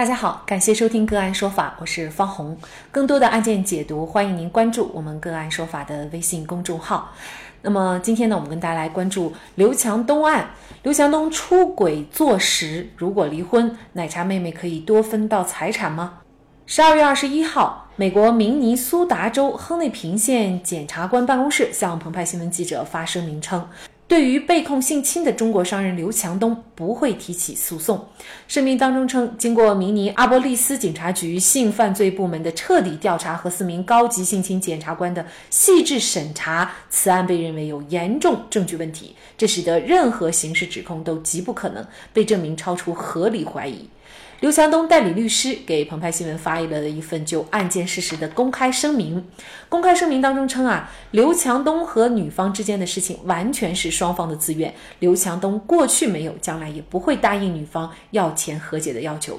大家好，感谢收听个案说法，我是方红。更多的案件解读，欢迎您关注我们个案说法的微信公众号。那么今天呢，我们跟大家来关注刘强东案。刘强东出轨坐实，如果离婚，奶茶妹妹可以多分到财产吗？十二月二十一号，美国明尼苏达州亨内平县检察官办公室向澎湃新闻记者发声明称。对于被控性侵的中国商人刘强东不会提起诉讼。声明当中称，经过明尼阿波利斯警察局性犯罪部门的彻底调查和四名高级性侵检察官的细致审查，此案被认为有严重证据问题，这使得任何刑事指控都极不可能被证明超出合理怀疑。刘强东代理律师给澎湃新闻发了一份就案件事实的公开声明。公开声明当中称啊，刘强东和女方之间的事情完全是双方的自愿，刘强东过去没有，将来也不会答应女方要钱和解的要求。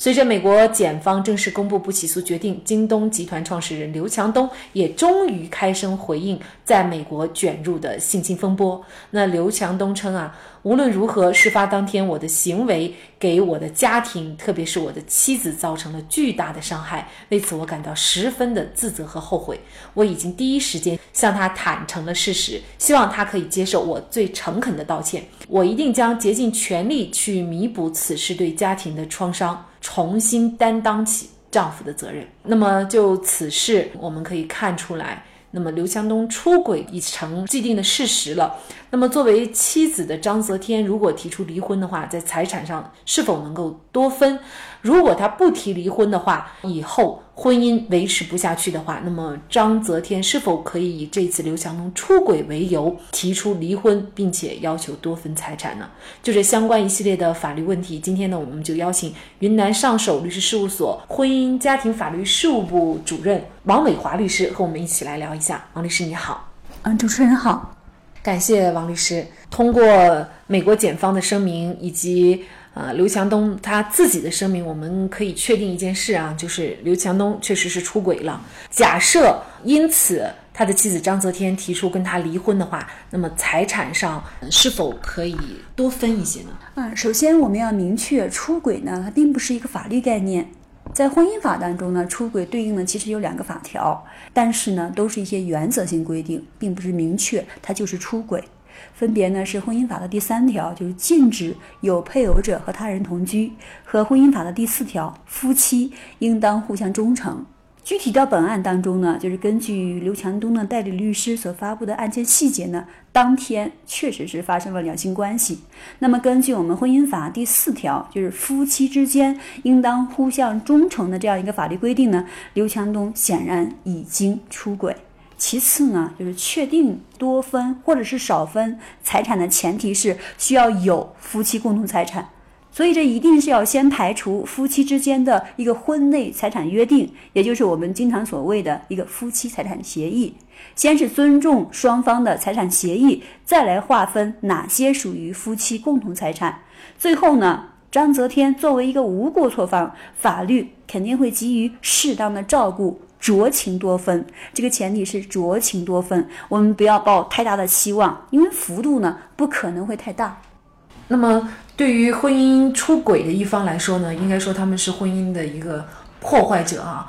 随着美国检方正式公布不起诉决定，京东集团创始人刘强东也终于开声回应在美国卷入的性侵风波。那刘强东称啊，无论如何，事发当天我的行为给我的家庭，特别是我的妻子造成了巨大的伤害，为此我感到十分的自责和后悔。我已经第一时间向他坦诚了事实，希望他可以接受我最诚恳的道歉。我一定将竭尽全力去弥补此事对家庭的创伤。重新担当起丈夫的责任。那么就此事，我们可以看出来，那么刘强东出轨已成既定的事实了。那么作为妻子的章泽天，如果提出离婚的话，在财产上是否能够多分？如果他不提离婚的话，以后婚姻维持不下去的话，那么张泽天是否可以以这次刘强东出轨为由提出离婚，并且要求多分财产呢？就这相关一系列的法律问题，今天呢，我们就邀请云南上首律师事务所婚姻家庭法律事务部主任王伟华律师和我们一起来聊一下。王律师你好，嗯，主持人好，感谢王律师通过美国检方的声明以及。呃，刘强东他自己的声明，我们可以确定一件事啊，就是刘强东确实是出轨了。假设因此他的妻子张泽天提出跟他离婚的话，那么财产上是否可以多分一些呢？嗯，首先我们要明确，出轨呢，它并不是一个法律概念，在婚姻法当中呢，出轨对应的其实有两个法条，但是呢，都是一些原则性规定，并不是明确它就是出轨。分别呢是婚姻法的第三条，就是禁止有配偶者和他人同居，和婚姻法的第四条，夫妻应当互相忠诚。具体到本案当中呢，就是根据刘强东的代理律师所发布的案件细节呢，当天确实是发生了两性关系。那么根据我们婚姻法第四条，就是夫妻之间应当互相忠诚的这样一个法律规定呢，刘强东显然已经出轨。其次呢，就是确定多分或者是少分财产的前提是需要有夫妻共同财产，所以这一定是要先排除夫妻之间的一个婚内财产约定，也就是我们经常所谓的一个夫妻财产协议。先是尊重双方的财产协议，再来划分哪些属于夫妻共同财产。最后呢，张泽天作为一个无过错方，法律肯定会给予适当的照顾。酌情多分，这个前提是酌情多分，我们不要抱太大的期望，因为幅度呢不可能会太大。那么对于婚姻出轨的一方来说呢，应该说他们是婚姻的一个破坏者啊。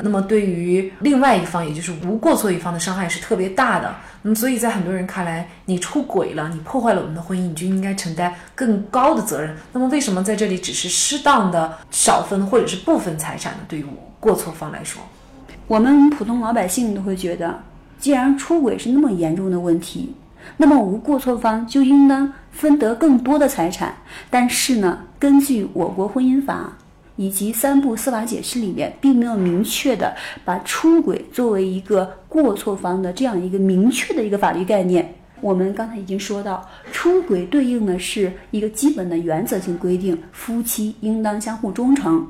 那么对于另外一方，也就是无过错一方的伤害是特别大的。那么所以在很多人看来，你出轨了，你破坏了我们的婚姻，你就应该承担更高的责任。那么为什么在这里只是适当的少分或者是部分财产呢？对于过错方来说？我们普通老百姓都会觉得，既然出轨是那么严重的问题，那么无过错方就应当分得更多的财产。但是呢，根据我国婚姻法以及三部司法解释里面，并没有明确的把出轨作为一个过错方的这样一个明确的一个法律概念。我们刚才已经说到，出轨对应的是一个基本的原则性规定，夫妻应当相互忠诚。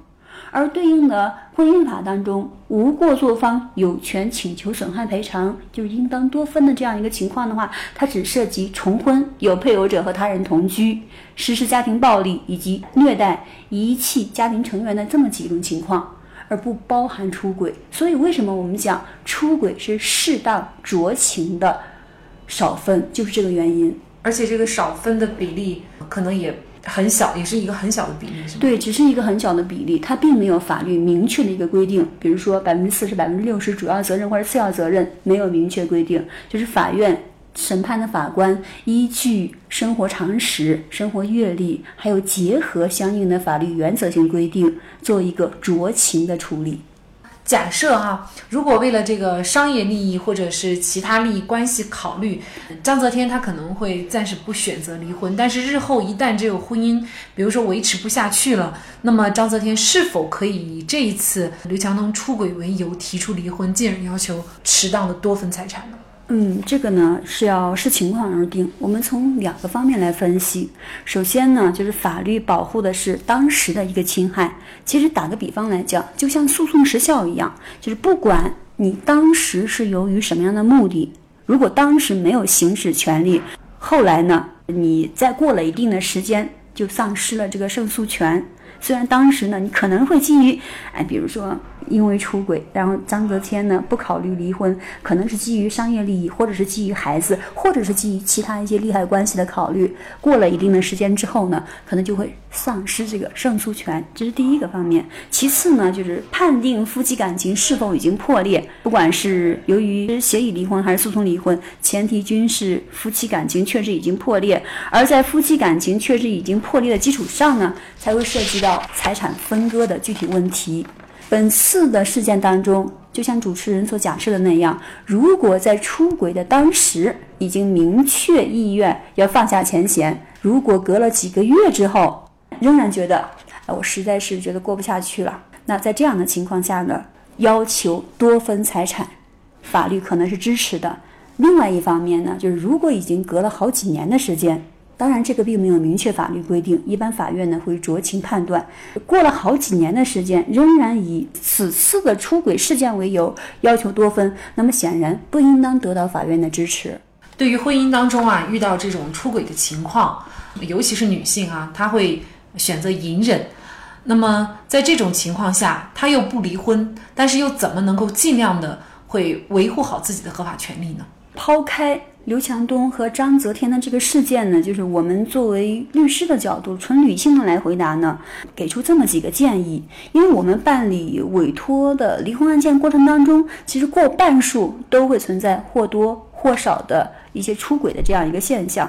而对应的婚姻法当中，无过错方有权请求损害赔偿，就是应当多分的这样一个情况的话，它只涉及重婚、有配偶者和他人同居、实施家庭暴力以及虐待、遗弃家庭成员的这么几种情况，而不包含出轨。所以，为什么我们讲出轨是适当酌情的少分，就是这个原因。而且这个少分的比例可能也。很小，也是一个很小的比例，是吗？对，只是一个很小的比例，它并没有法律明确的一个规定。比如说百分之四十、百分之六十主要责任或者次要责任没有明确规定，就是法院审判的法官依据生活常识、生活阅历，还有结合相应的法律原则性规定，做一个酌情的处理。假设哈，如果为了这个商业利益或者是其他利益关系考虑，张泽天他可能会暂时不选择离婚，但是日后一旦这个婚姻，比如说维持不下去了，那么张泽天是否可以以这一次刘强东出轨为由提出离婚，进而要求适当的多分财产呢？嗯，这个呢是要视情况而定。我们从两个方面来分析。首先呢，就是法律保护的是当时的一个侵害。其实打个比方来讲，就像诉讼时效一样，就是不管你当时是由于什么样的目的，如果当时没有行使权利，后来呢，你再过了一定的时间就丧失了这个胜诉权。虽然当时呢，你可能会基于，哎，比如说。因为出轨，然后张泽天呢不考虑离婚，可能是基于商业利益，或者是基于孩子，或者是基于其他一些利害关系的考虑。过了一定的时间之后呢，可能就会丧失这个胜诉权，这是第一个方面。其次呢，就是判定夫妻感情是否已经破裂，不管是由于协议离婚还是诉讼离婚，前提均是夫妻感情确实已经破裂。而在夫妻感情确实已经破裂的基础上呢，才会涉及到财产分割的具体问题。本次的事件当中，就像主持人所假设的那样，如果在出轨的当时已经明确意愿要放下前嫌，如果隔了几个月之后仍然觉得，哎，我实在是觉得过不下去了，那在这样的情况下呢，要求多分财产，法律可能是支持的。另外一方面呢，就是如果已经隔了好几年的时间。当然，这个并没有明确法律规定，一般法院呢会酌情判断。过了好几年的时间，仍然以此次的出轨事件为由要求多分，那么显然不应当得到法院的支持。对于婚姻当中啊遇到这种出轨的情况，尤其是女性啊，她会选择隐忍。那么在这种情况下，她又不离婚，但是又怎么能够尽量的会维护好自己的合法权利呢？抛开。刘强东和章泽天的这个事件呢，就是我们作为律师的角度，纯理性的来回答呢，给出这么几个建议。因为我们办理委托的离婚案件过程当中，其实过半数都会存在或多或少的一些出轨的这样一个现象。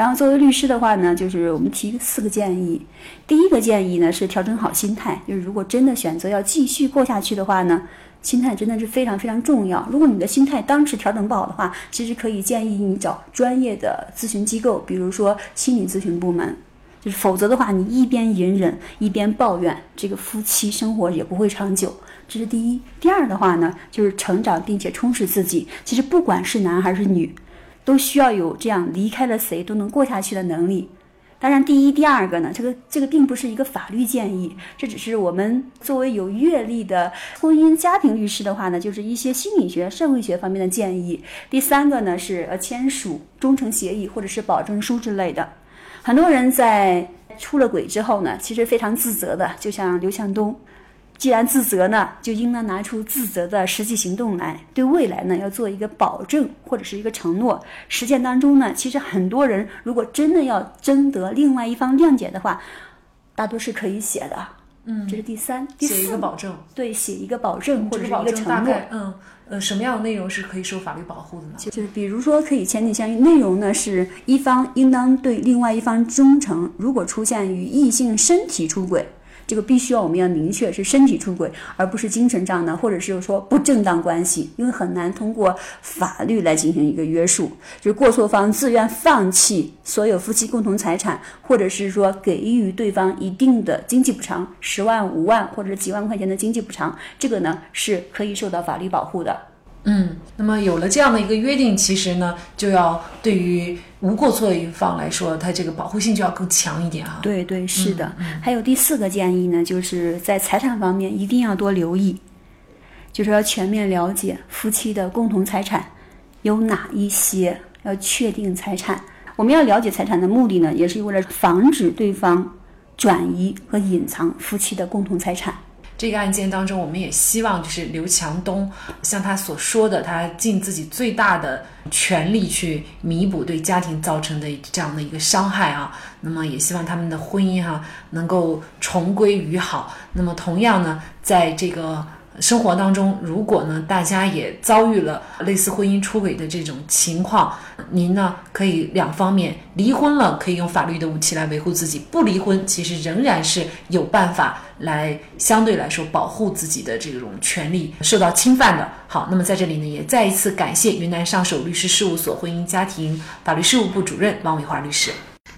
然后作为律师的话呢，就是我们提四个建议。第一个建议呢是调整好心态，就是如果真的选择要继续过下去的话呢。心态真的是非常非常重要。如果你的心态当时调整不好的话，其实可以建议你找专业的咨询机构，比如说心理咨询部门。就是否则的话，你一边隐忍一边抱怨，这个夫妻生活也不会长久。这是第一。第二的话呢，就是成长并且充实自己。其实不管是男还是女，都需要有这样离开了谁都能过下去的能力。当然，第一、第二个呢，这个这个并不是一个法律建议，这只是我们作为有阅历的婚姻家庭律师的话呢，就是一些心理学、社会学方面的建议。第三个呢是呃签署忠诚协议或者是保证书之类的。很多人在出了轨之后呢，其实非常自责的，就像刘向东。既然自责呢，就应当拿出自责的实际行动来，对未来呢要做一个保证或者是一个承诺。实践当中呢，其实很多人如果真的要征得另外一方谅解的话，大多是可以写的。嗯，这是第三、第四。写一个保证。对，写一个保证或者是一个承诺。嗯，呃，什么样的内容是可以受法律保护的呢？就是比如说可以签订相应内容呢，是一方应当对另外一方忠诚。如果出现与异性身体出轨。这个必须要我们要明确是身体出轨，而不是精神上的，或者是说不正当关系，因为很难通过法律来进行一个约束。就是过错方自愿放弃所有夫妻共同财产，或者是说给予对方一定的经济补偿，十万、五万或者几万块钱的经济补偿，这个呢是可以受到法律保护的。嗯，那么有了这样的一个约定，其实呢，就要对于无过错一方来说，它这个保护性就要更强一点啊。对对，是的。还有第四个建议呢，就是在财产方面一定要多留意，就是要全面了解夫妻的共同财产有哪一些，要确定财产。我们要了解财产的目的呢，也是为了防止对方转移和隐藏夫妻的共同财产。这个案件当中，我们也希望就是刘强东像他所说的，他尽自己最大的全力去弥补对家庭造成的这样的一个伤害啊。那么也希望他们的婚姻哈能够重归于好。那么同样呢，在这个。生活当中，如果呢，大家也遭遇了类似婚姻出轨的这种情况，您呢可以两方面离婚了，可以用法律的武器来维护自己；不离婚，其实仍然是有办法来相对来说保护自己的这种权利受到侵犯的。好，那么在这里呢，也再一次感谢云南上首律师事务所婚姻家庭法律事务部主任王伟华律师。